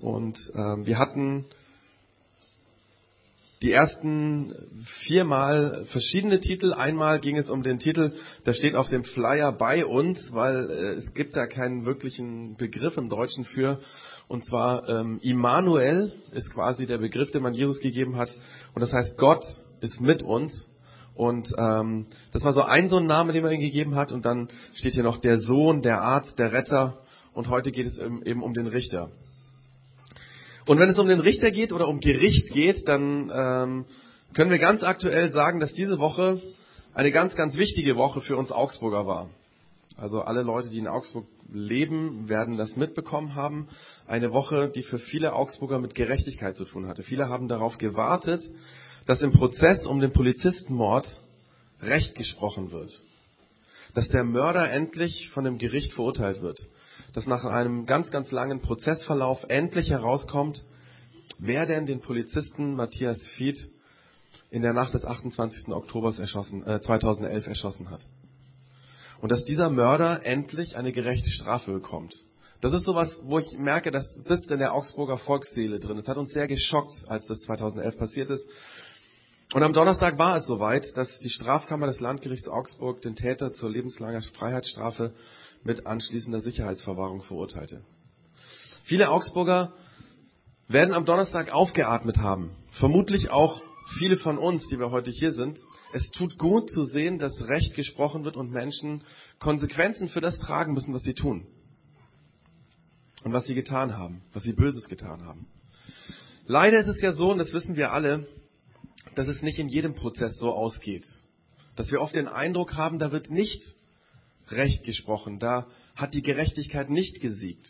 Und ähm, wir hatten die ersten viermal verschiedene Titel. Einmal ging es um den Titel, der steht auf dem Flyer bei uns, weil äh, es gibt da keinen wirklichen Begriff im Deutschen für. Und zwar ähm, Immanuel ist quasi der Begriff, den man Jesus gegeben hat. Und das heißt, Gott ist mit uns. Und ähm, das war so ein so ein Name, den man ihm gegeben hat. Und dann steht hier noch der Sohn, der Arzt, der Retter. Und heute geht es eben um den Richter. Und wenn es um den Richter geht oder um Gericht geht, dann ähm, können wir ganz aktuell sagen, dass diese Woche eine ganz, ganz wichtige Woche für uns Augsburger war. Also alle Leute, die in Augsburg leben, werden das mitbekommen haben. Eine Woche, die für viele Augsburger mit Gerechtigkeit zu tun hatte. Viele haben darauf gewartet, dass im Prozess um den Polizistenmord Recht gesprochen wird. Dass der Mörder endlich von dem Gericht verurteilt wird dass nach einem ganz, ganz langen Prozessverlauf endlich herauskommt, wer denn den Polizisten Matthias Fied in der Nacht des 28. Oktober äh, 2011 erschossen hat. Und dass dieser Mörder endlich eine gerechte Strafe bekommt. Das ist sowas, wo ich merke, das sitzt in der Augsburger Volksseele drin. Das hat uns sehr geschockt, als das 2011 passiert ist. Und am Donnerstag war es soweit, dass die Strafkammer des Landgerichts Augsburg den Täter zur lebenslangen Freiheitsstrafe mit anschließender Sicherheitsverwahrung verurteilte. Viele Augsburger werden am Donnerstag aufgeatmet haben. Vermutlich auch viele von uns, die wir heute hier sind. Es tut gut zu sehen, dass Recht gesprochen wird und Menschen Konsequenzen für das tragen müssen, was sie tun. Und was sie getan haben, was sie Böses getan haben. Leider ist es ja so, und das wissen wir alle, dass es nicht in jedem Prozess so ausgeht. Dass wir oft den Eindruck haben, da wird nicht Recht gesprochen. Da hat die Gerechtigkeit nicht gesiegt.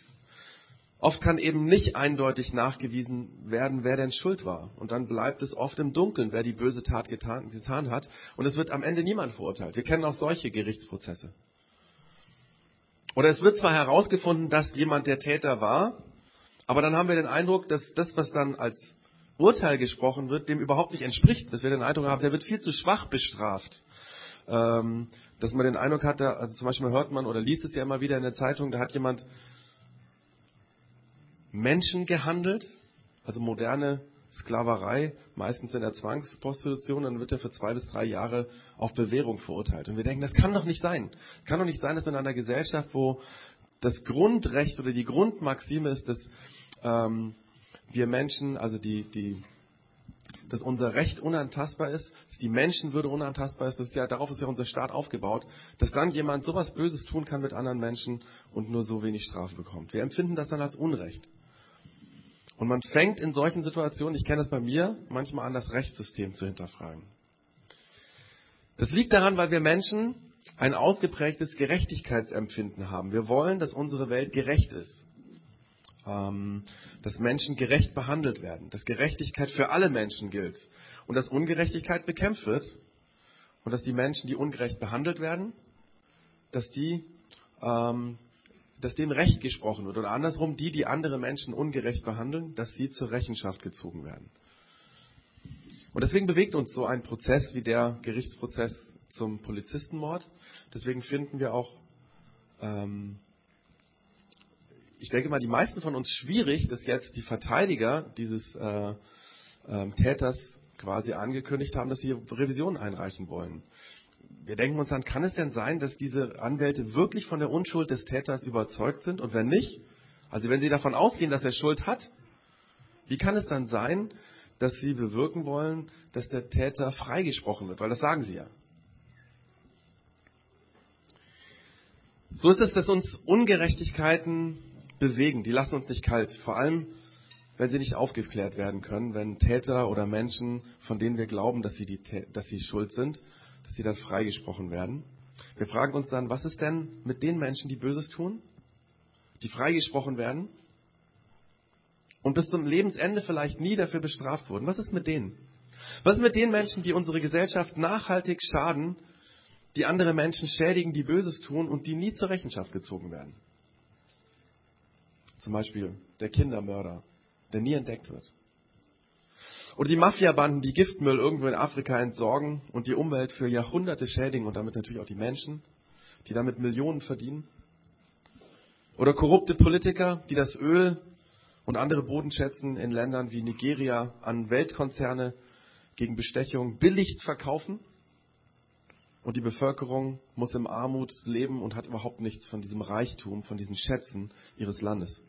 Oft kann eben nicht eindeutig nachgewiesen werden, wer denn schuld war. Und dann bleibt es oft im Dunkeln, wer die böse Tat getan, getan hat. Und es wird am Ende niemand verurteilt. Wir kennen auch solche Gerichtsprozesse. Oder es wird zwar herausgefunden, dass jemand der Täter war, aber dann haben wir den Eindruck, dass das, was dann als Urteil gesprochen wird, dem überhaupt nicht entspricht. Dass wir den Eindruck haben, der wird viel zu schwach bestraft. Ähm, dass man den Eindruck hat, also zum Beispiel hört man oder liest es ja immer wieder in der Zeitung, da hat jemand Menschen gehandelt, also moderne Sklaverei, meistens in der Zwangsprostitution, dann wird er für zwei bis drei Jahre auf Bewährung verurteilt. Und wir denken, das kann doch nicht sein. Kann doch nicht sein, dass in einer Gesellschaft, wo das Grundrecht oder die Grundmaxime ist, dass ähm, wir Menschen, also die, die dass unser Recht unantastbar ist, dass die Menschenwürde unantastbar ist, das ja, darauf ist ja unser Staat aufgebaut, dass dann jemand sowas Böses tun kann mit anderen Menschen und nur so wenig Strafe bekommt. Wir empfinden das dann als Unrecht. Und man fängt in solchen Situationen, ich kenne das bei mir, manchmal an, das Rechtssystem zu hinterfragen. Das liegt daran, weil wir Menschen ein ausgeprägtes Gerechtigkeitsempfinden haben. Wir wollen, dass unsere Welt gerecht ist. Ähm, dass Menschen gerecht behandelt werden, dass Gerechtigkeit für alle Menschen gilt und dass Ungerechtigkeit bekämpft wird und dass die Menschen, die ungerecht behandelt werden, dass die, ähm, dass denen Recht gesprochen wird oder andersrum, die, die andere Menschen ungerecht behandeln, dass sie zur Rechenschaft gezogen werden. Und deswegen bewegt uns so ein Prozess wie der Gerichtsprozess zum Polizistenmord. Deswegen finden wir auch ähm, ich denke mal, die meisten von uns schwierig, dass jetzt die Verteidiger dieses äh, äh, Täters quasi angekündigt haben, dass sie Revision einreichen wollen. Wir denken uns dann, kann es denn sein, dass diese Anwälte wirklich von der Unschuld des Täters überzeugt sind? Und wenn nicht, also wenn sie davon ausgehen, dass er Schuld hat, wie kann es dann sein, dass sie bewirken wollen, dass der Täter freigesprochen wird? Weil das sagen sie ja. So ist es, dass uns Ungerechtigkeiten bewegen, die lassen uns nicht kalt. Vor allem, wenn sie nicht aufgeklärt werden können, wenn Täter oder Menschen, von denen wir glauben, dass sie, die, dass sie schuld sind, dass sie dann freigesprochen werden. Wir fragen uns dann, was ist denn mit den Menschen, die Böses tun, die freigesprochen werden und bis zum Lebensende vielleicht nie dafür bestraft wurden? Was ist mit denen? Was ist mit den Menschen, die unsere Gesellschaft nachhaltig schaden, die andere Menschen schädigen, die Böses tun und die nie zur Rechenschaft gezogen werden? Zum Beispiel der Kindermörder, der nie entdeckt wird. Oder die Mafiabanden, die Giftmüll irgendwo in Afrika entsorgen und die Umwelt für Jahrhunderte schädigen und damit natürlich auch die Menschen, die damit Millionen verdienen. Oder korrupte Politiker, die das Öl und andere Bodenschätzen in Ländern wie Nigeria an Weltkonzerne gegen Bestechung billigst verkaufen. Und die Bevölkerung muss im Armut leben und hat überhaupt nichts von diesem Reichtum, von diesen Schätzen ihres Landes.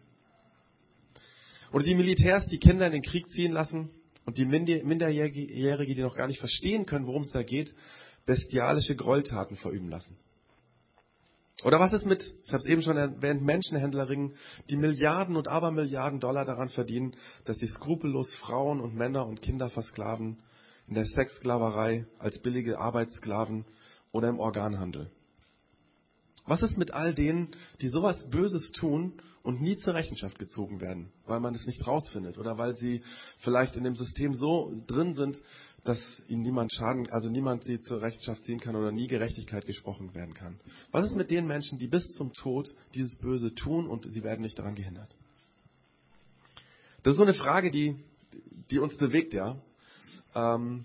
Oder die Militärs, die Kinder in den Krieg ziehen lassen und die Minderjährige, die noch gar nicht verstehen können, worum es da geht, bestialische Gräueltaten verüben lassen. Oder was ist mit, ich habe es eben schon erwähnt, Menschenhändlerinnen, die Milliarden und Abermilliarden Dollar daran verdienen, dass sie skrupellos Frauen und Männer und Kinder versklaven, in der Sexsklaverei, als billige Arbeitssklaven oder im Organhandel. Was ist mit all denen, die sowas Böses tun und nie zur Rechenschaft gezogen werden, weil man es nicht rausfindet oder weil sie vielleicht in dem System so drin sind, dass ihnen niemand schaden, also niemand sie zur Rechenschaft ziehen kann oder nie Gerechtigkeit gesprochen werden kann. Was ist mit den Menschen, die bis zum Tod dieses Böse tun und sie werden nicht daran gehindert? Das ist so eine Frage, die, die uns bewegt, ja. Ähm,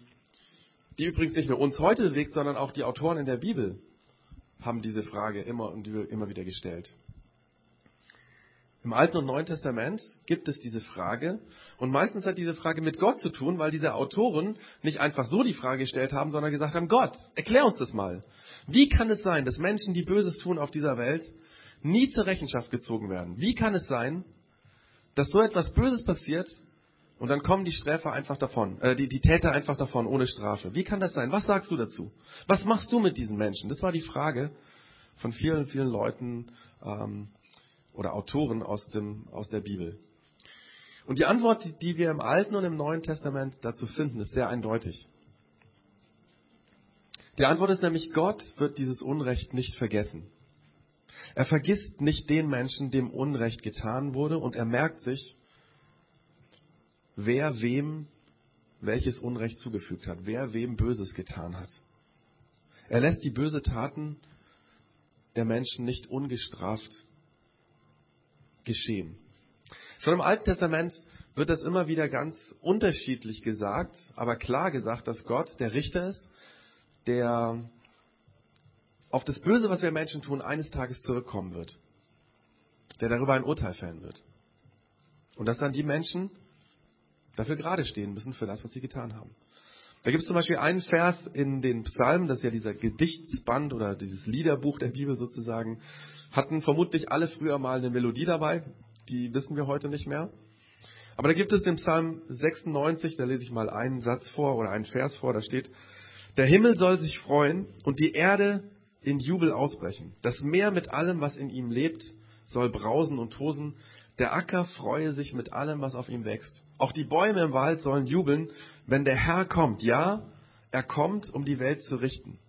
die übrigens nicht nur uns heute bewegt, sondern auch die Autoren in der Bibel haben diese Frage immer und immer wieder gestellt. Im Alten und Neuen Testament gibt es diese Frage und meistens hat diese Frage mit Gott zu tun, weil diese Autoren nicht einfach so die Frage gestellt haben, sondern gesagt haben, Gott, erklär uns das mal. Wie kann es sein, dass Menschen, die Böses tun auf dieser Welt, nie zur Rechenschaft gezogen werden? Wie kann es sein, dass so etwas Böses passiert und dann kommen die Sträfer einfach davon, äh, die, die Täter einfach davon ohne Strafe. Wie kann das sein? Was sagst du dazu? Was machst du mit diesen Menschen? Das war die Frage von vielen, vielen Leuten ähm, oder Autoren aus, dem, aus der Bibel. Und die Antwort, die wir im Alten und im Neuen Testament dazu finden, ist sehr eindeutig. Die Antwort ist nämlich, Gott wird dieses Unrecht nicht vergessen. Er vergisst nicht den Menschen, dem Unrecht getan wurde, und er merkt sich, wer wem welches Unrecht zugefügt hat, wer wem Böses getan hat. Er lässt die böse Taten der Menschen nicht ungestraft geschehen. Schon im Alten Testament wird das immer wieder ganz unterschiedlich gesagt, aber klar gesagt, dass Gott der Richter ist, der auf das Böse, was wir Menschen tun, eines Tages zurückkommen wird, der darüber ein Urteil fällen wird. Und dass dann die Menschen, dafür gerade stehen müssen für das, was sie getan haben. Da gibt es zum Beispiel einen Vers in den Psalmen, das ist ja dieser Gedichtsband oder dieses Liederbuch der Bibel sozusagen, hatten vermutlich alle früher mal eine Melodie dabei, die wissen wir heute nicht mehr. Aber da gibt es im Psalm 96, da lese ich mal einen Satz vor oder einen Vers vor, da steht, der Himmel soll sich freuen und die Erde in Jubel ausbrechen. Das Meer mit allem, was in ihm lebt, soll brausen und tosen. Der Acker freue sich mit allem, was auf ihm wächst. Auch die Bäume im Wald sollen jubeln, wenn der Herr kommt. Ja, er kommt, um die Welt zu richten.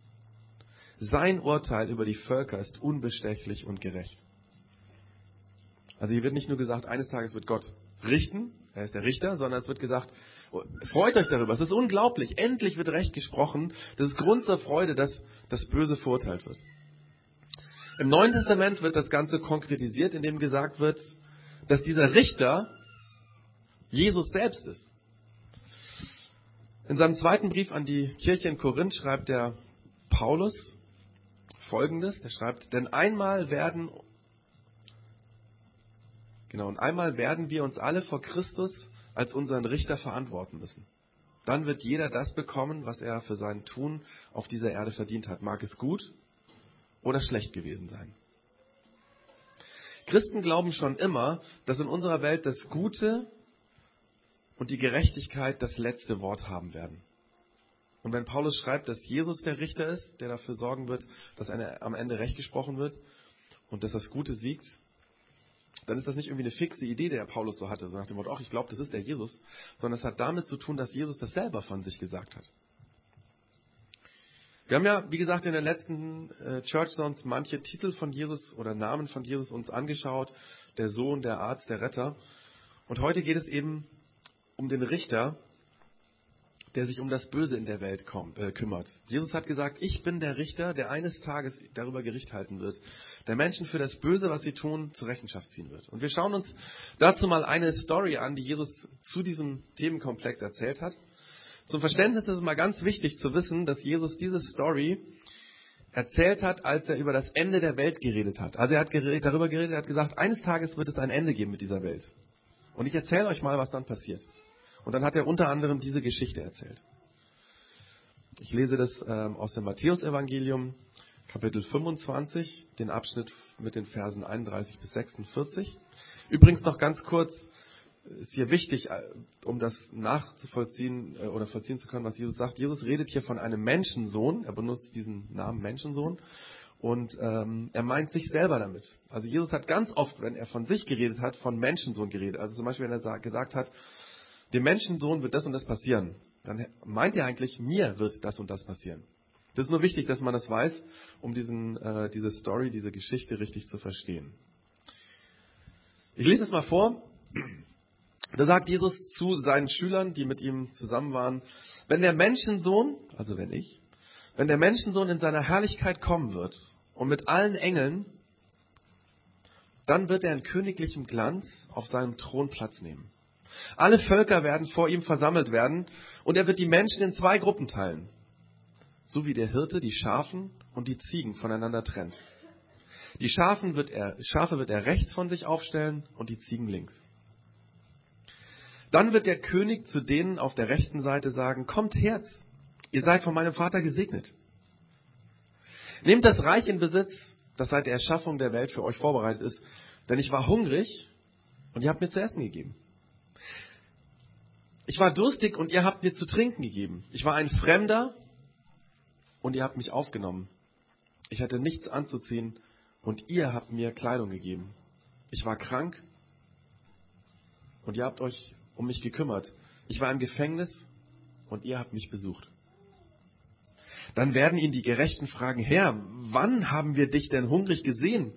Sein Urteil über die Völker ist unbestechlich und gerecht. Also hier wird nicht nur gesagt, eines Tages wird Gott richten, er ist der Richter, sondern es wird gesagt, oh, freut euch darüber, es ist unglaublich, endlich wird Recht gesprochen, das ist Grund zur Freude, dass das Böse verurteilt wird. Im Neuen Testament wird das Ganze konkretisiert, indem gesagt wird, dass dieser Richter Jesus selbst ist. In seinem zweiten Brief an die Kirche in Korinth schreibt der Paulus folgendes, er schreibt, denn einmal werden, genau, und einmal werden wir uns alle vor Christus als unseren Richter verantworten müssen. Dann wird jeder das bekommen, was er für sein Tun auf dieser Erde verdient hat. Mag es gut oder schlecht gewesen sein. Christen glauben schon immer, dass in unserer Welt das Gute und die Gerechtigkeit das letzte Wort haben werden. Und wenn Paulus schreibt, dass Jesus der Richter ist, der dafür sorgen wird, dass eine, am Ende Recht gesprochen wird und dass das Gute siegt, dann ist das nicht irgendwie eine fixe Idee, die der Paulus so hatte, so nach dem Wort, ach, ich glaube, das ist der Jesus, sondern es hat damit zu tun, dass Jesus das selber von sich gesagt hat. Wir haben ja, wie gesagt, in den letzten äh, Church Songs manche Titel von Jesus oder Namen von Jesus uns angeschaut. Der Sohn, der Arzt, der Retter. Und heute geht es eben um den Richter, der sich um das Böse in der Welt kommt, äh, kümmert. Jesus hat gesagt, ich bin der Richter, der eines Tages darüber Gericht halten wird, der Menschen für das Böse, was sie tun, zur Rechenschaft ziehen wird. Und wir schauen uns dazu mal eine Story an, die Jesus zu diesem Themenkomplex erzählt hat. Zum Verständnis ist es mal ganz wichtig zu wissen, dass Jesus diese Story erzählt hat, als er über das Ende der Welt geredet hat. Also er hat geredet, darüber geredet, er hat gesagt, eines Tages wird es ein Ende geben mit dieser Welt. Und ich erzähle euch mal, was dann passiert. Und dann hat er unter anderem diese Geschichte erzählt. Ich lese das ähm, aus dem Matthäusevangelium, Kapitel 25, den Abschnitt mit den Versen 31 bis 46. Übrigens noch ganz kurz, ist hier wichtig, äh, um das nachzuvollziehen äh, oder vollziehen zu können, was Jesus sagt. Jesus redet hier von einem Menschensohn. Er benutzt diesen Namen Menschensohn. Und ähm, er meint sich selber damit. Also Jesus hat ganz oft, wenn er von sich geredet hat, von Menschensohn geredet. Also zum Beispiel, wenn er gesagt hat, dem Menschensohn wird das und das passieren, dann meint er eigentlich, mir wird das und das passieren. Das ist nur wichtig, dass man das weiß, um diesen, äh, diese Story, diese Geschichte richtig zu verstehen. Ich lese es mal vor. Da sagt Jesus zu seinen Schülern, die mit ihm zusammen waren, wenn der Menschensohn, also wenn ich, wenn der Menschensohn in seiner Herrlichkeit kommen wird und mit allen Engeln, dann wird er in königlichem Glanz auf seinem Thron Platz nehmen. Alle Völker werden vor ihm versammelt werden und er wird die Menschen in zwei Gruppen teilen, so wie der Hirte die Schafen und die Ziegen voneinander trennt. Die Schafen wird er, Schafe wird er rechts von sich aufstellen und die Ziegen links. Dann wird der König zu denen auf der rechten Seite sagen, kommt her, ihr seid von meinem Vater gesegnet. Nehmt das Reich in Besitz, das seit der Erschaffung der Welt für euch vorbereitet ist, denn ich war hungrig und ihr habt mir zu essen gegeben. Ich war durstig und ihr habt mir zu trinken gegeben. Ich war ein Fremder und ihr habt mich aufgenommen. Ich hatte nichts anzuziehen und ihr habt mir Kleidung gegeben. Ich war krank und ihr habt euch um mich gekümmert. Ich war im Gefängnis und ihr habt mich besucht. Dann werden ihn die Gerechten fragen, Herr, wann haben wir dich denn hungrig gesehen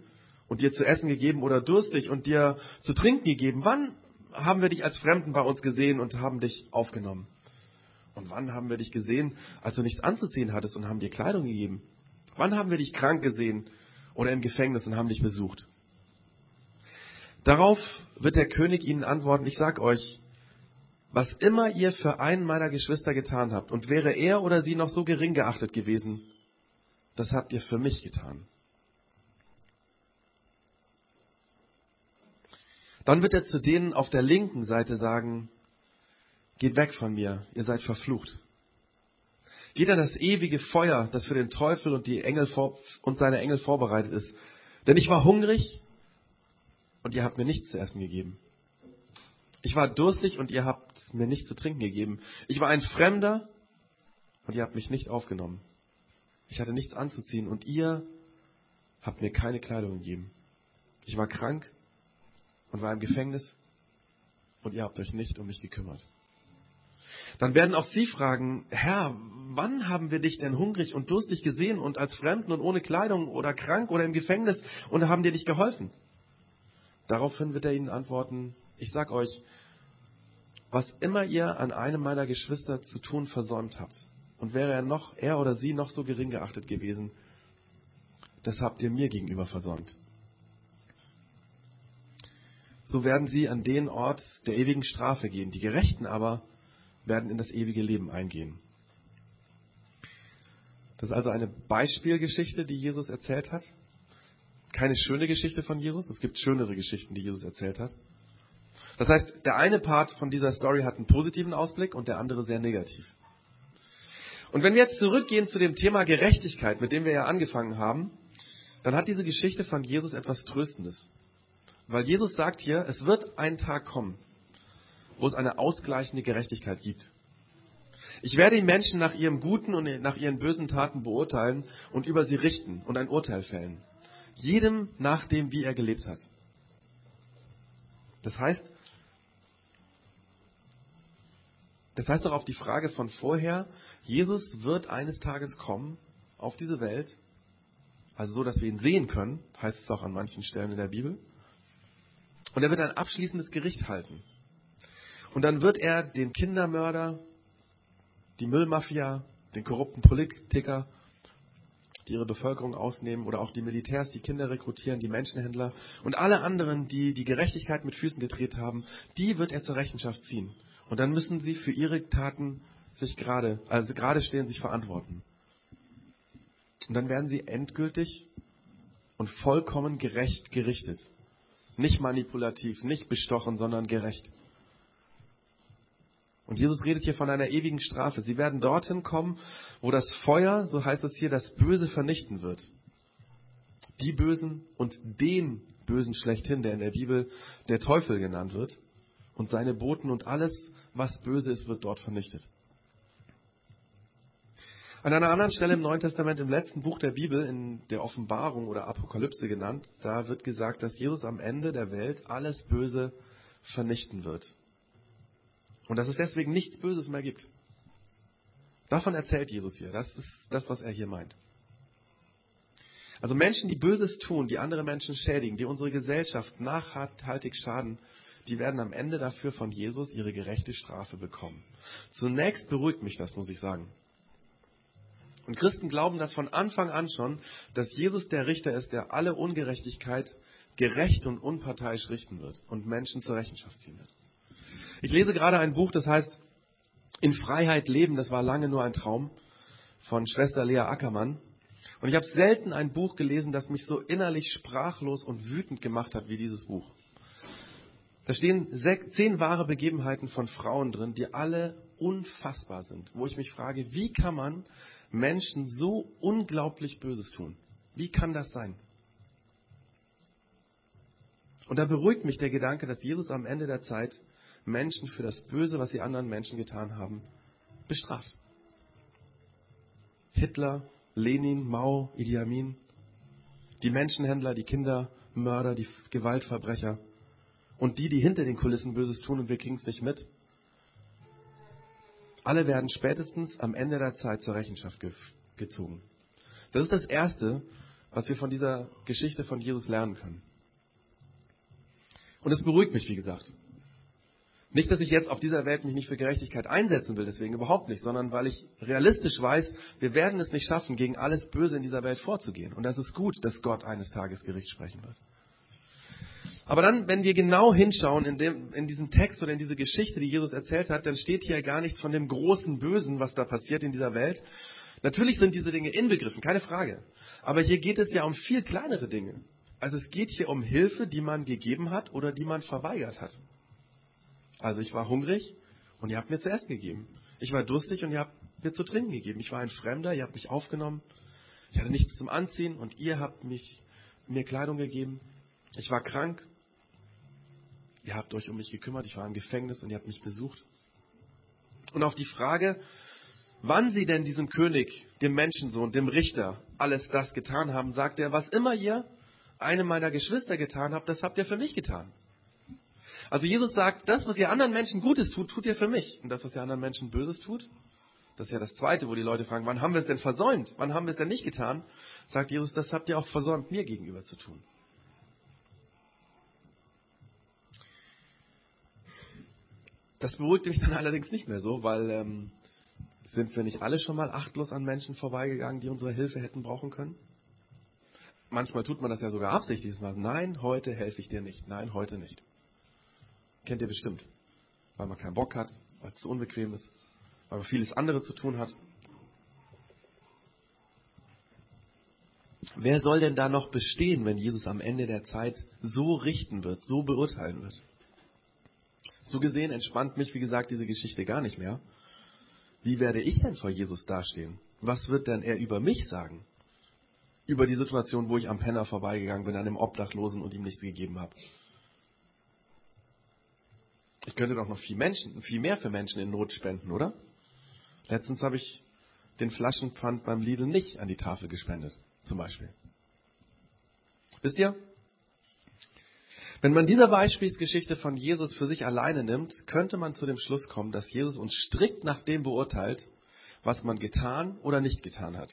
und dir zu essen gegeben oder durstig und dir zu trinken gegeben? Wann haben wir dich als Fremden bei uns gesehen und haben dich aufgenommen? Und wann haben wir dich gesehen, als du nichts anzuziehen hattest und haben dir Kleidung gegeben? Wann haben wir dich krank gesehen oder im Gefängnis und haben dich besucht? Darauf wird der König ihnen antworten, ich sag euch, was immer ihr für einen meiner Geschwister getan habt, und wäre er oder sie noch so gering geachtet gewesen, das habt ihr für mich getan. Dann wird er zu denen auf der linken Seite sagen, geht weg von mir, ihr seid verflucht. Geht an das ewige Feuer, das für den Teufel und, die Engel vor, und seine Engel vorbereitet ist. Denn ich war hungrig und ihr habt mir nichts zu essen gegeben. Ich war durstig und ihr habt mir nichts zu trinken gegeben. Ich war ein Fremder und ihr habt mich nicht aufgenommen. Ich hatte nichts anzuziehen und ihr habt mir keine Kleidung gegeben. Ich war krank und war im Gefängnis und ihr habt euch nicht um mich gekümmert. Dann werden auch sie fragen, Herr, wann haben wir dich denn hungrig und durstig gesehen und als Fremden und ohne Kleidung oder krank oder im Gefängnis und haben dir nicht geholfen? Daraufhin wird er ihnen antworten, ich sag euch, was immer ihr an einem meiner Geschwister zu tun versäumt habt, und wäre er noch, er oder sie noch so gering geachtet gewesen, das habt ihr mir gegenüber versäumt. So werden sie an den Ort der ewigen Strafe gehen. Die Gerechten aber werden in das ewige Leben eingehen. Das ist also eine Beispielgeschichte, die Jesus erzählt hat. Keine schöne Geschichte von Jesus. Es gibt schönere Geschichten, die Jesus erzählt hat. Das heißt, der eine Part von dieser Story hat einen positiven Ausblick und der andere sehr negativ. Und wenn wir jetzt zurückgehen zu dem Thema Gerechtigkeit, mit dem wir ja angefangen haben, dann hat diese Geschichte von Jesus etwas Tröstendes. Weil Jesus sagt hier, es wird ein Tag kommen, wo es eine ausgleichende Gerechtigkeit gibt. Ich werde die Menschen nach ihrem guten und nach ihren bösen Taten beurteilen und über sie richten und ein Urteil fällen. Jedem nach dem, wie er gelebt hat. Das heißt, Das heißt doch auf die Frage von vorher, Jesus wird eines Tages kommen auf diese Welt, also so, dass wir ihn sehen können, heißt es auch an manchen Stellen in der Bibel. Und er wird ein abschließendes Gericht halten. Und dann wird er den Kindermörder, die Müllmafia, den korrupten Politiker, die ihre Bevölkerung ausnehmen, oder auch die Militärs, die Kinder rekrutieren, die Menschenhändler und alle anderen, die die Gerechtigkeit mit Füßen gedreht haben, die wird er zur Rechenschaft ziehen. Und dann müssen sie für ihre Taten sich gerade, also gerade stehen, sich verantworten. Und dann werden sie endgültig und vollkommen gerecht gerichtet. Nicht manipulativ, nicht bestochen, sondern gerecht. Und Jesus redet hier von einer ewigen Strafe. Sie werden dorthin kommen, wo das Feuer, so heißt es hier, das Böse vernichten wird. Die Bösen und den Bösen schlechthin, der in der Bibel der Teufel genannt wird. Und seine Boten und alles, was böse ist, wird dort vernichtet. An einer anderen Stelle im Neuen Testament, im letzten Buch der Bibel, in der Offenbarung oder Apokalypse genannt, da wird gesagt, dass Jesus am Ende der Welt alles Böse vernichten wird. Und dass es deswegen nichts Böses mehr gibt. Davon erzählt Jesus hier. Das ist das, was er hier meint. Also Menschen, die Böses tun, die andere Menschen schädigen, die unsere Gesellschaft nachhaltig schaden, die werden am Ende dafür von Jesus ihre gerechte Strafe bekommen. Zunächst beruhigt mich das, muss ich sagen. Und Christen glauben das von Anfang an schon, dass Jesus der Richter ist, der alle Ungerechtigkeit gerecht und unparteiisch richten wird und Menschen zur Rechenschaft ziehen wird. Ich lese gerade ein Buch, das heißt In Freiheit leben, das war lange nur ein Traum, von Schwester Lea Ackermann. Und ich habe selten ein Buch gelesen, das mich so innerlich sprachlos und wütend gemacht hat wie dieses Buch. Da stehen zehn wahre Begebenheiten von Frauen drin, die alle unfassbar sind, wo ich mich frage, wie kann man Menschen so unglaublich Böses tun? Wie kann das sein? Und da beruhigt mich der Gedanke, dass Jesus am Ende der Zeit Menschen für das Böse, was sie anderen Menschen getan haben, bestraft. Hitler, Lenin, Mao, Idi Amin, die Menschenhändler, die Kindermörder, die Gewaltverbrecher und die, die hinter den Kulissen Böses tun und wir kriegen es nicht mit. Alle werden spätestens am Ende der Zeit zur Rechenschaft ge gezogen. Das ist das Erste, was wir von dieser Geschichte von Jesus lernen können. Und es beruhigt mich, wie gesagt. Nicht, dass ich jetzt auf dieser Welt mich nicht für Gerechtigkeit einsetzen will, deswegen überhaupt nicht, sondern weil ich realistisch weiß, wir werden es nicht schaffen, gegen alles Böse in dieser Welt vorzugehen. Und das ist gut, dass Gott eines Tages Gericht sprechen wird. Aber dann, wenn wir genau hinschauen in, dem, in diesen Text oder in diese Geschichte, die Jesus erzählt hat, dann steht hier gar nichts von dem großen Bösen, was da passiert in dieser Welt. Natürlich sind diese Dinge inbegriffen, keine Frage. Aber hier geht es ja um viel kleinere Dinge. Also es geht hier um Hilfe, die man gegeben hat oder die man verweigert hat. Also ich war hungrig und ihr habt mir zu essen gegeben. Ich war durstig und ihr habt mir zu trinken gegeben. Ich war ein Fremder, ihr habt mich aufgenommen. Ich hatte nichts zum Anziehen und ihr habt mich, mir Kleidung gegeben. Ich war krank Ihr habt euch um mich gekümmert, ich war im Gefängnis und ihr habt mich besucht. Und auf die Frage, wann sie denn diesem König, dem Menschensohn, dem Richter, alles das getan haben, sagt er, was immer ihr einem meiner Geschwister getan habt, das habt ihr für mich getan. Also Jesus sagt, das, was ihr anderen Menschen Gutes tut, tut ihr für mich. Und das, was ihr anderen Menschen Böses tut, das ist ja das Zweite, wo die Leute fragen, wann haben wir es denn versäumt? Wann haben wir es denn nicht getan? Sagt Jesus, das habt ihr auch versäumt, mir gegenüber zu tun. Das beruhigte mich dann allerdings nicht mehr so, weil ähm, sind wir nicht alle schon mal achtlos an Menschen vorbeigegangen, die unsere Hilfe hätten brauchen können? Manchmal tut man das ja sogar absichtlich. Nein, heute helfe ich dir nicht. Nein, heute nicht. Kennt ihr bestimmt. Weil man keinen Bock hat, weil es zu unbequem ist, weil man vieles andere zu tun hat. Wer soll denn da noch bestehen, wenn Jesus am Ende der Zeit so richten wird, so beurteilen wird? So gesehen entspannt mich, wie gesagt, diese Geschichte gar nicht mehr. Wie werde ich denn vor Jesus dastehen? Was wird denn er über mich sagen? Über die Situation, wo ich am Penner vorbeigegangen bin, an einem Obdachlosen und ihm nichts gegeben habe. Ich könnte doch noch viel, Menschen, viel mehr für Menschen in Not spenden, oder? Letztens habe ich den Flaschenpfand beim Lidl nicht an die Tafel gespendet, zum Beispiel. Wisst ihr, wenn man diese Beispielsgeschichte von Jesus für sich alleine nimmt, könnte man zu dem Schluss kommen, dass Jesus uns strikt nach dem beurteilt, was man getan oder nicht getan hat.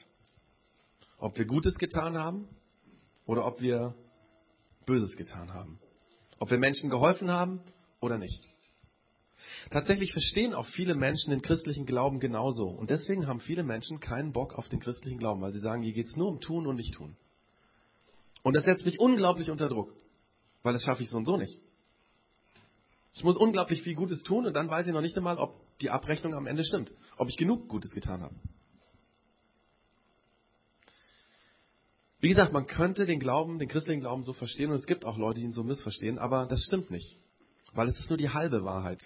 Ob wir Gutes getan haben oder ob wir Böses getan haben. Ob wir Menschen geholfen haben oder nicht. Tatsächlich verstehen auch viele Menschen den christlichen Glauben genauso. Und deswegen haben viele Menschen keinen Bock auf den christlichen Glauben, weil sie sagen, hier geht es nur um Tun und nicht tun. Und das setzt mich unglaublich unter Druck. Weil das schaffe ich so und so nicht. Ich muss unglaublich viel Gutes tun und dann weiß ich noch nicht einmal, ob die Abrechnung am Ende stimmt. Ob ich genug Gutes getan habe. Wie gesagt, man könnte den Glauben, den christlichen Glauben so verstehen und es gibt auch Leute, die ihn so missverstehen, aber das stimmt nicht. Weil es ist nur die halbe Wahrheit.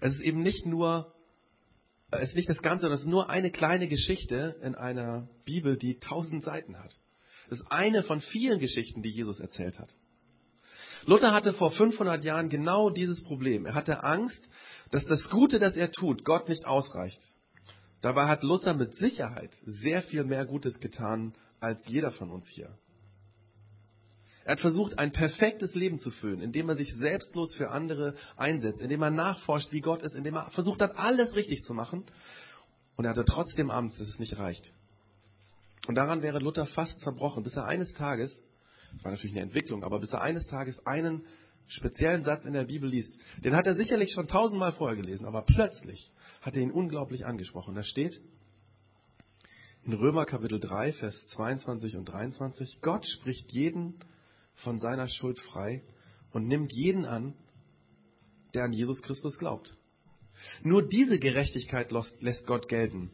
Es ist eben nicht nur, es ist nicht das Ganze, sondern es ist nur eine kleine Geschichte in einer Bibel, die tausend Seiten hat. Es ist eine von vielen Geschichten, die Jesus erzählt hat. Luther hatte vor 500 Jahren genau dieses Problem. Er hatte Angst, dass das Gute, das er tut, Gott nicht ausreicht. Dabei hat Luther mit Sicherheit sehr viel mehr Gutes getan als jeder von uns hier. Er hat versucht, ein perfektes Leben zu führen, indem er sich selbstlos für andere einsetzt, indem er nachforscht, wie Gott ist, indem er versucht hat, alles richtig zu machen. Und er hatte trotzdem Angst, dass es nicht reicht. Und daran wäre Luther fast zerbrochen, bis er eines Tages, das war natürlich eine Entwicklung, aber bis er eines Tages einen speziellen Satz in der Bibel liest. Den hat er sicherlich schon tausendmal vorher gelesen, aber plötzlich hat er ihn unglaublich angesprochen. Da steht in Römer Kapitel 3, Vers 22 und 23, Gott spricht jeden von seiner Schuld frei und nimmt jeden an, der an Jesus Christus glaubt. Nur diese Gerechtigkeit lässt Gott gelten.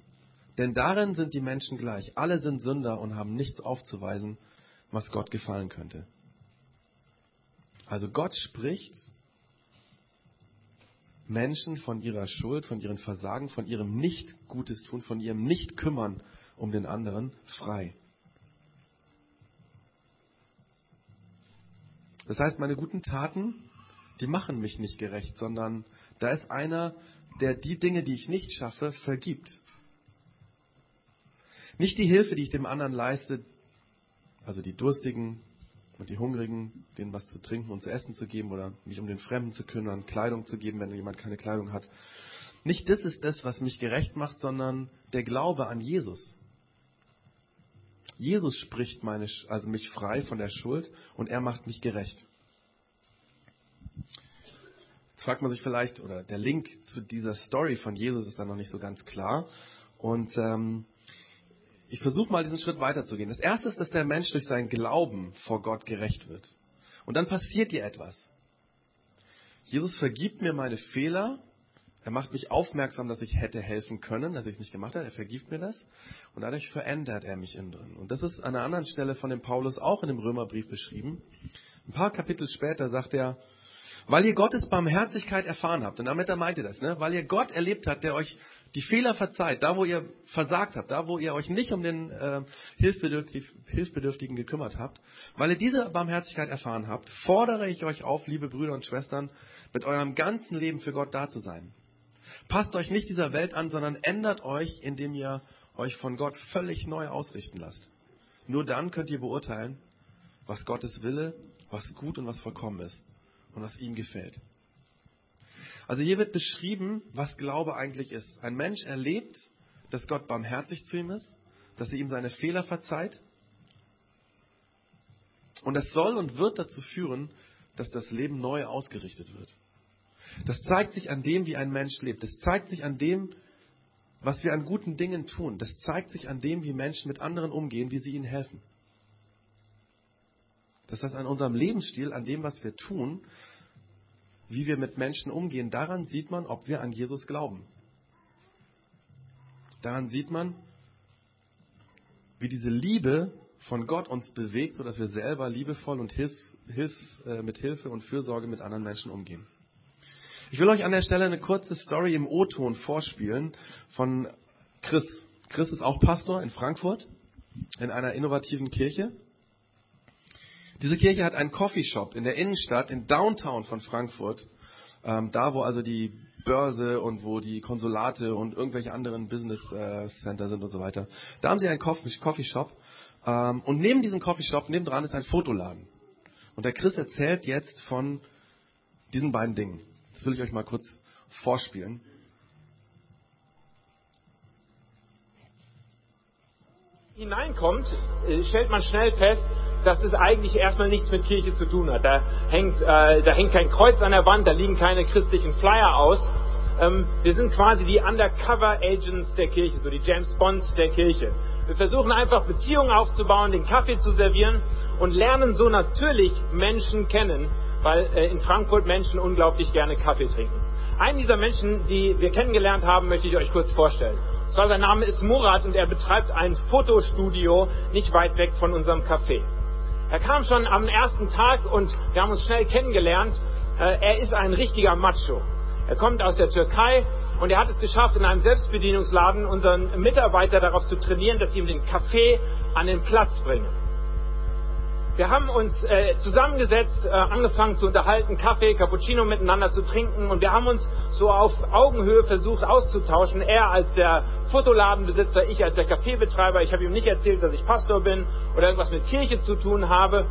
Denn darin sind die Menschen gleich. Alle sind Sünder und haben nichts aufzuweisen, was Gott gefallen könnte. Also Gott spricht Menschen von ihrer Schuld, von ihren Versagen, von ihrem Nicht-Gutes tun, von ihrem Nicht-Kümmern um den anderen frei. Das heißt, meine guten Taten, die machen mich nicht gerecht, sondern da ist einer, der die Dinge, die ich nicht schaffe, vergibt. Nicht die Hilfe, die ich dem anderen leiste, also die Durstigen und die Hungrigen, denen was zu trinken und zu essen zu geben oder mich um den Fremden zu kümmern, Kleidung zu geben, wenn jemand keine Kleidung hat. Nicht das ist das, was mich gerecht macht, sondern der Glaube an Jesus. Jesus spricht meine, also mich frei von der Schuld und er macht mich gerecht. Jetzt fragt man sich vielleicht, oder der Link zu dieser Story von Jesus ist da noch nicht so ganz klar. Und ähm, ich versuche mal diesen Schritt weiterzugehen. Das erste ist, dass der Mensch durch seinen Glauben vor Gott gerecht wird. Und dann passiert dir etwas. Jesus vergibt mir meine Fehler. Er macht mich aufmerksam, dass ich hätte helfen können, dass ich es nicht gemacht habe. Er vergibt mir das. Und dadurch verändert er mich innen drin. Und das ist an einer anderen Stelle von dem Paulus auch in dem Römerbrief beschrieben. Ein paar Kapitel später sagt er, weil ihr Gottes Barmherzigkeit erfahren habt. Und damit er meinte das, ne? Weil ihr Gott erlebt habt, der euch die Fehler verzeiht, da wo ihr versagt habt, da wo ihr euch nicht um den äh, Hilfsbedürftigen gekümmert habt, weil ihr diese Barmherzigkeit erfahren habt, fordere ich euch auf, liebe Brüder und Schwestern, mit eurem ganzen Leben für Gott da zu sein. Passt euch nicht dieser Welt an, sondern ändert euch, indem ihr euch von Gott völlig neu ausrichten lasst. Nur dann könnt ihr beurteilen, was Gottes Wille, was gut und was vollkommen ist und was ihm gefällt. Also hier wird beschrieben, was Glaube eigentlich ist. Ein Mensch erlebt, dass Gott barmherzig zu ihm ist, dass er ihm seine Fehler verzeiht. Und das soll und wird dazu führen, dass das Leben neu ausgerichtet wird. Das zeigt sich an dem, wie ein Mensch lebt. Das zeigt sich an dem, was wir an guten Dingen tun. Das zeigt sich an dem, wie Menschen mit anderen umgehen, wie sie ihnen helfen. Das heißt, an unserem Lebensstil, an dem, was wir tun, wie wir mit Menschen umgehen, daran sieht man, ob wir an Jesus glauben. Daran sieht man, wie diese Liebe von Gott uns bewegt, sodass wir selber liebevoll und hilf, hilf, äh, mit Hilfe und Fürsorge mit anderen Menschen umgehen. Ich will euch an der Stelle eine kurze Story im O-Ton vorspielen von Chris. Chris ist auch Pastor in Frankfurt in einer innovativen Kirche. Diese Kirche hat einen Coffeeshop in der Innenstadt, in Downtown von Frankfurt. Ähm, da, wo also die Börse und wo die Konsulate und irgendwelche anderen Business äh, Center sind und so weiter. Da haben sie einen Coffeeshop. Ähm, und neben diesem Coffeeshop, nebendran ist ein Fotoladen. Und der Chris erzählt jetzt von diesen beiden Dingen. Das will ich euch mal kurz vorspielen. hineinkommt, äh, stellt man schnell fest, dass das eigentlich erstmal nichts mit Kirche zu tun hat. Da hängt, äh, da hängt kein Kreuz an der Wand, da liegen keine christlichen Flyer aus. Ähm, wir sind quasi die Undercover Agents der Kirche, so die James Bond der Kirche. Wir versuchen einfach Beziehungen aufzubauen, den Kaffee zu servieren und lernen so natürlich Menschen kennen, weil äh, in Frankfurt Menschen unglaublich gerne Kaffee trinken. Einen dieser Menschen, die wir kennengelernt haben, möchte ich euch kurz vorstellen. zwar sein Name ist Murat und er betreibt ein Fotostudio nicht weit weg von unserem Café. Er kam schon am ersten Tag und wir haben uns schnell kennengelernt. Äh, er ist ein richtiger Macho. Er kommt aus der Türkei und er hat es geschafft, in einem Selbstbedienungsladen unseren Mitarbeiter darauf zu trainieren, dass sie ihm den Kaffee an den Platz bringen. Wir haben uns äh, zusammengesetzt, äh, angefangen zu unterhalten, Kaffee, Cappuccino miteinander zu trinken und wir haben uns so auf Augenhöhe versucht auszutauschen. Er als der Fotoladenbesitzer, ich als der Kaffeebetreiber. Ich habe ihm nicht erzählt, dass ich Pastor bin oder irgendwas mit Kirche zu tun habe,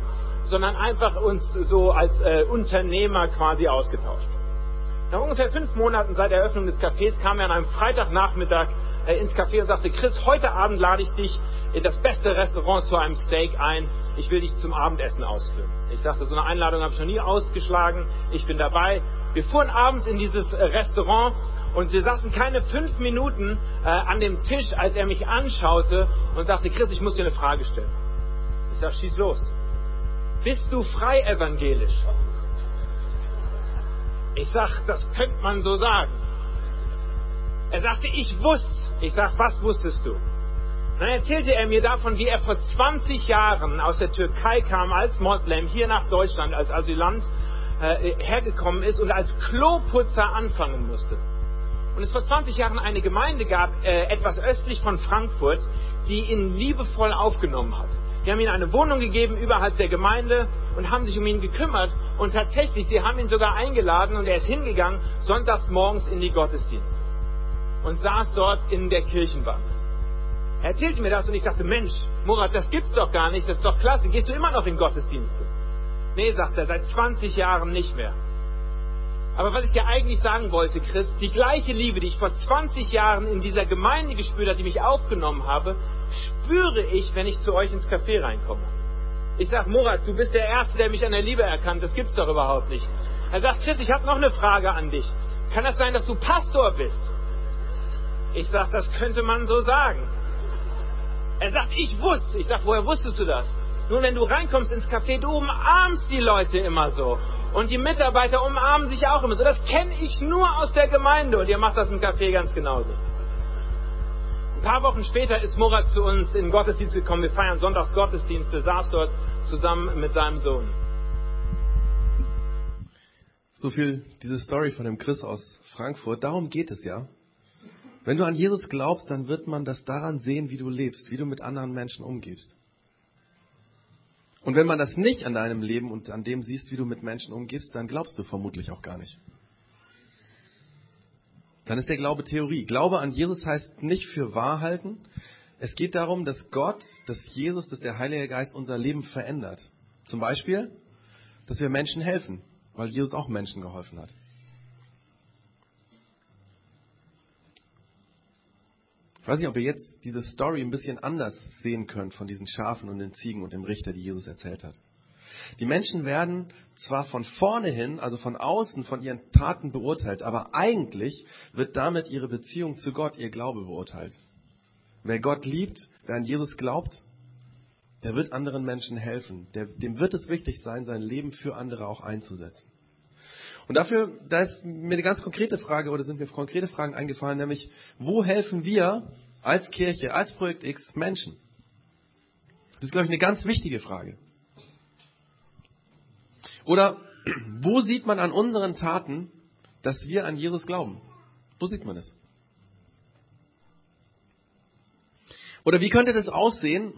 sondern einfach uns so als äh, Unternehmer quasi ausgetauscht. Nach ungefähr fünf Monaten seit der Eröffnung des Cafés kam er an einem Freitagnachmittag äh, ins Café und sagte, Chris, heute Abend lade ich dich in das beste Restaurant zu einem Steak ein. Ich will dich zum Abendessen ausführen. Ich sagte, so eine Einladung habe ich noch nie ausgeschlagen. Ich bin dabei. Wir fuhren abends in dieses äh, Restaurant und wir saßen keine fünf Minuten äh, an dem Tisch, als er mich anschaute und sagte, Chris, ich muss dir eine Frage stellen. Ich sage, schieß los. Bist du frei evangelisch? Ich sag, das könnte man so sagen. Er sagte, ich wusste. Ich sag, was wusstest du? Dann erzählte er mir davon, wie er vor 20 Jahren aus der Türkei kam als Moslem, hier nach Deutschland als Asylant äh, hergekommen ist und als Kloputzer anfangen musste. Und es vor 20 Jahren eine Gemeinde gab, äh, etwas östlich von Frankfurt, die ihn liebevoll aufgenommen hat. Die haben ihm eine Wohnung gegeben überhalb der Gemeinde und haben sich um ihn gekümmert. Und tatsächlich, die haben ihn sogar eingeladen und er ist hingegangen, sonntags morgens in die Gottesdienste. Und saß dort in der Kirchenbank. Er erzählte mir das und ich dachte, Mensch, Murat, das gibt's doch gar nicht, das ist doch klasse. Gehst du immer noch in Gottesdienste? Nee, sagt er, seit 20 Jahren nicht mehr. Aber was ich dir eigentlich sagen wollte, Chris, die gleiche Liebe, die ich vor 20 Jahren in dieser Gemeinde gespürt habe, die mich aufgenommen habe, spüre ich, wenn ich zu euch ins Café reinkomme. Ich sag, Murat, du bist der Erste, der mich an der Liebe erkannt. Das gibt's doch überhaupt nicht. Er sagt, Chris, ich habe noch eine Frage an dich. Kann das sein, dass du Pastor bist? Ich sag, das könnte man so sagen. Er sagt, ich wusste. Ich sag, woher wusstest du das? Nun, wenn du reinkommst ins Café, du umarmst die Leute immer so. Und die Mitarbeiter umarmen sich auch immer so. Das kenne ich nur aus der Gemeinde. Und ihr macht das im Café ganz genauso. Ein paar Wochen später ist Murat zu uns in den Gottesdienst gekommen. Wir feiern Sonntags Gottesdienst. Er saß dort zusammen mit seinem Sohn. So viel diese Story von dem Chris aus Frankfurt. Darum geht es ja. Wenn du an Jesus glaubst, dann wird man das daran sehen, wie du lebst, wie du mit anderen Menschen umgehst. Und wenn man das nicht an deinem Leben und an dem siehst, wie du mit Menschen umgehst, dann glaubst du vermutlich auch gar nicht. Dann ist der Glaube Theorie. Glaube an Jesus heißt nicht für wahr halten. Es geht darum, dass Gott, dass Jesus, dass der Heilige Geist unser Leben verändert. Zum Beispiel, dass wir Menschen helfen, weil Jesus auch Menschen geholfen hat. Ich weiß nicht, ob ihr jetzt diese Story ein bisschen anders sehen könnt von diesen Schafen und den Ziegen und dem Richter, die Jesus erzählt hat. Die Menschen werden zwar von vorne hin, also von außen, von ihren Taten beurteilt, aber eigentlich wird damit ihre Beziehung zu Gott, ihr Glaube beurteilt. Wer Gott liebt, wer an Jesus glaubt, der wird anderen Menschen helfen. Der, dem wird es wichtig sein, sein Leben für andere auch einzusetzen. Und dafür, da ist mir eine ganz konkrete Frage oder sind mir konkrete Fragen eingefallen, nämlich, wo helfen wir als Kirche, als Projekt X Menschen? Das ist, glaube ich, eine ganz wichtige Frage. Oder wo sieht man an unseren Taten, dass wir an Jesus glauben? Wo sieht man es? Oder wie könnte das aussehen,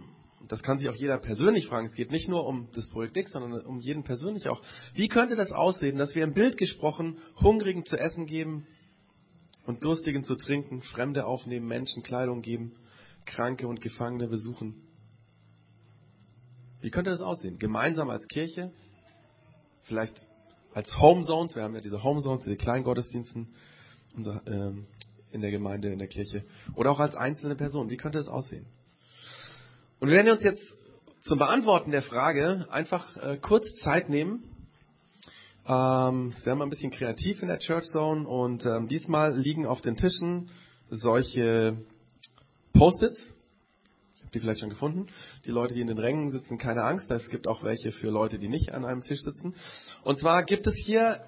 das kann sich auch jeder persönlich fragen. Es geht nicht nur um das Projekt X, sondern um jeden persönlich auch. Wie könnte das aussehen, dass wir im Bild gesprochen Hungrigen zu essen geben und Durstigen zu trinken, Fremde aufnehmen, Menschen Kleidung geben, Kranke und Gefangene besuchen? Wie könnte das aussehen? Gemeinsam als Kirche, vielleicht als Home Zones. Wir haben ja diese Home Zones, diese kleinen Gottesdiensten ähm, in der Gemeinde, in der Kirche. Oder auch als einzelne Person. Wie könnte das aussehen? Und wir werden uns jetzt zum Beantworten der Frage einfach äh, kurz Zeit nehmen. Ähm, wir haben ein bisschen kreativ in der Church Zone und ähm, diesmal liegen auf den Tischen solche Post-its. Ich habe die vielleicht schon gefunden. Die Leute, die in den Rängen sitzen, keine Angst. Es gibt auch welche für Leute, die nicht an einem Tisch sitzen. Und zwar gibt es hier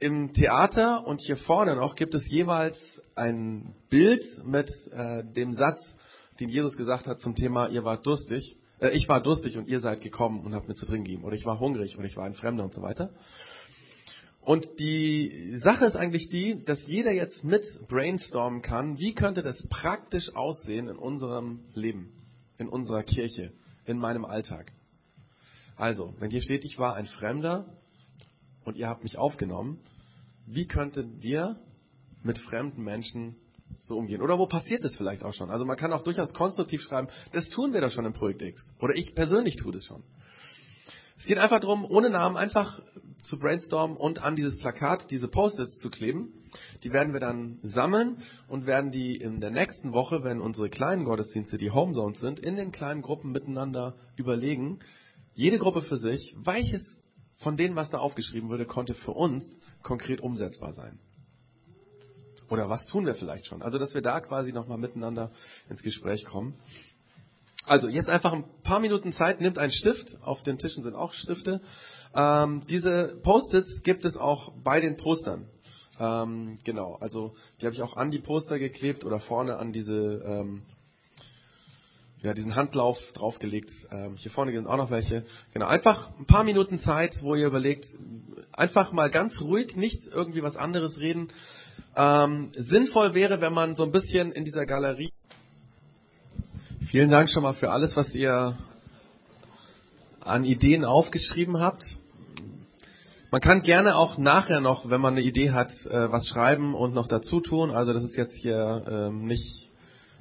im Theater und hier vorne noch gibt es jeweils ein Bild mit äh, dem Satz, den Jesus gesagt hat zum Thema, ihr wart durstig, äh, ich war durstig und ihr seid gekommen und habt mir zu trinken gegeben. Oder ich war hungrig und ich war ein Fremder und so weiter. Und die Sache ist eigentlich die, dass jeder jetzt mit brainstormen kann, wie könnte das praktisch aussehen in unserem Leben, in unserer Kirche, in meinem Alltag. Also, wenn hier steht, ich war ein Fremder und ihr habt mich aufgenommen, wie könnten wir mit fremden Menschen so umgehen? Oder wo passiert es vielleicht auch schon? Also man kann auch durchaus konstruktiv schreiben, das tun wir doch schon im Projekt X. Oder ich persönlich tue das schon. Es geht einfach darum, ohne Namen einfach zu brainstormen und an dieses Plakat diese Post-its zu kleben. Die werden wir dann sammeln und werden die in der nächsten Woche, wenn unsere kleinen Gottesdienste die Homezones sind, in den kleinen Gruppen miteinander überlegen. Jede Gruppe für sich, welches von denen, was da aufgeschrieben wurde, konnte für uns konkret umsetzbar sein. Oder was tun wir vielleicht schon? Also, dass wir da quasi nochmal miteinander ins Gespräch kommen. Also, jetzt einfach ein paar Minuten Zeit, nimmt einen Stift. Auf den Tischen sind auch Stifte. Ähm, diese Post-its gibt es auch bei den Postern. Ähm, genau, also die habe ich auch an die Poster geklebt oder vorne an diese ähm, ja, diesen Handlauf draufgelegt. Ähm, hier vorne sind auch noch welche. Genau, einfach ein paar Minuten Zeit, wo ihr überlegt, einfach mal ganz ruhig, nicht irgendwie was anderes reden. Ähm, sinnvoll wäre, wenn man so ein bisschen in dieser Galerie. Vielen Dank schon mal für alles, was ihr an Ideen aufgeschrieben habt. Man kann gerne auch nachher noch, wenn man eine Idee hat, äh, was schreiben und noch dazu tun. Also das ist jetzt hier ähm, nicht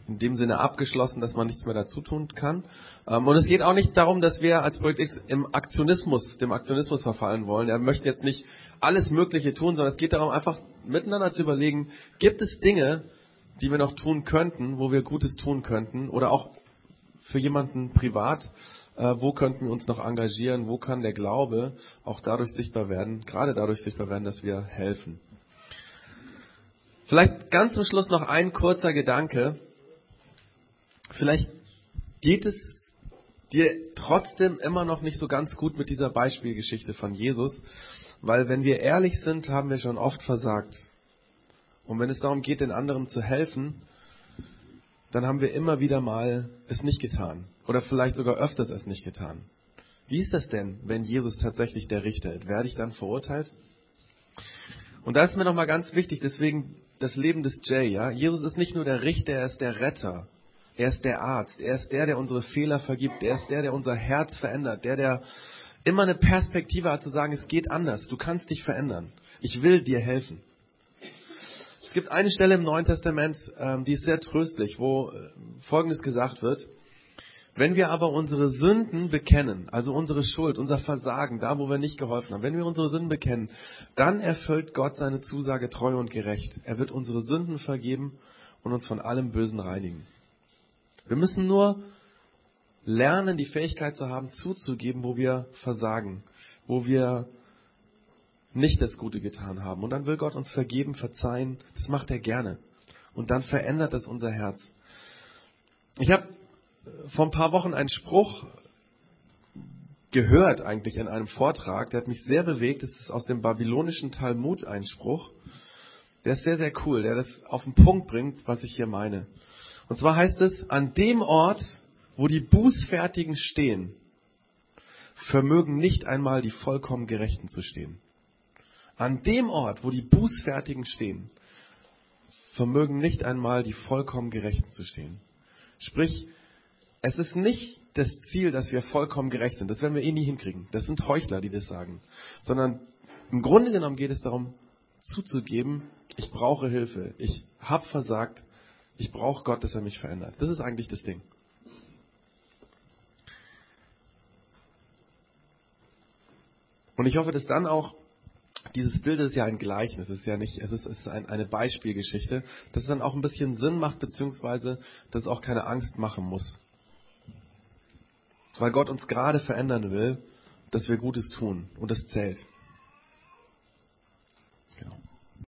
in dem Sinne abgeschlossen, dass man nichts mehr dazu tun kann. Ähm, und es geht auch nicht darum, dass wir als Projekt X im Aktionismus, dem Aktionismus verfallen wollen. Wir möchten jetzt nicht alles Mögliche tun, sondern es geht darum, einfach miteinander zu überlegen, gibt es Dinge, die wir noch tun könnten, wo wir Gutes tun könnten oder auch für jemanden privat, äh, wo könnten wir uns noch engagieren, wo kann der Glaube auch dadurch sichtbar werden, gerade dadurch sichtbar werden, dass wir helfen. Vielleicht ganz zum Schluss noch ein kurzer Gedanke. Vielleicht geht es dir trotzdem immer noch nicht so ganz gut mit dieser Beispielgeschichte von Jesus, weil wenn wir ehrlich sind, haben wir schon oft versagt. Und wenn es darum geht, den anderen zu helfen, dann haben wir immer wieder mal es nicht getan. Oder vielleicht sogar öfters es nicht getan. Wie ist das denn, wenn Jesus tatsächlich der Richter ist? Werde ich dann verurteilt? Und da ist mir nochmal ganz wichtig, deswegen das Leben des Jay, ja. Jesus ist nicht nur der Richter, er ist der Retter. Er ist der Arzt. Er ist der, der unsere Fehler vergibt. Er ist der, der unser Herz verändert. Der, der immer eine Perspektive hat zu sagen, es geht anders. Du kannst dich verändern. Ich will dir helfen. Es gibt eine Stelle im Neuen Testament, ähm, die ist sehr tröstlich, wo äh, Folgendes gesagt wird. Wenn wir aber unsere Sünden bekennen, also unsere Schuld, unser Versagen, da wo wir nicht geholfen haben, wenn wir unsere Sünden bekennen, dann erfüllt Gott seine Zusage treu und gerecht. Er wird unsere Sünden vergeben und uns von allem Bösen reinigen. Wir müssen nur lernen, die Fähigkeit zu haben, zuzugeben, wo wir versagen, wo wir nicht das Gute getan haben. Und dann will Gott uns vergeben, verzeihen. Das macht er gerne. Und dann verändert das unser Herz. Ich habe vor ein paar Wochen einen Spruch gehört eigentlich in einem Vortrag, der hat mich sehr bewegt. Das ist aus dem babylonischen Talmud ein Spruch. Der ist sehr, sehr cool, der das auf den Punkt bringt, was ich hier meine. Und zwar heißt es, an dem Ort, wo die Bußfertigen stehen, vermögen nicht einmal die vollkommen Gerechten zu stehen. An dem Ort, wo die Bußfertigen stehen, vermögen nicht einmal die vollkommen Gerechten zu stehen. Sprich, es ist nicht das Ziel, dass wir vollkommen gerecht sind. Das werden wir eh nie hinkriegen. Das sind Heuchler, die das sagen. Sondern im Grunde genommen geht es darum, zuzugeben, ich brauche Hilfe. Ich habe versagt. Ich brauche Gott, dass er mich verändert. Das ist eigentlich das Ding. Und ich hoffe, dass dann auch dieses Bild ist ja ein Gleichnis, es ist ja nicht, es ist, es ist ein, eine Beispielgeschichte, dass es dann auch ein bisschen Sinn macht, beziehungsweise dass es auch keine Angst machen muss. Weil Gott uns gerade verändern will, dass wir Gutes tun und das zählt.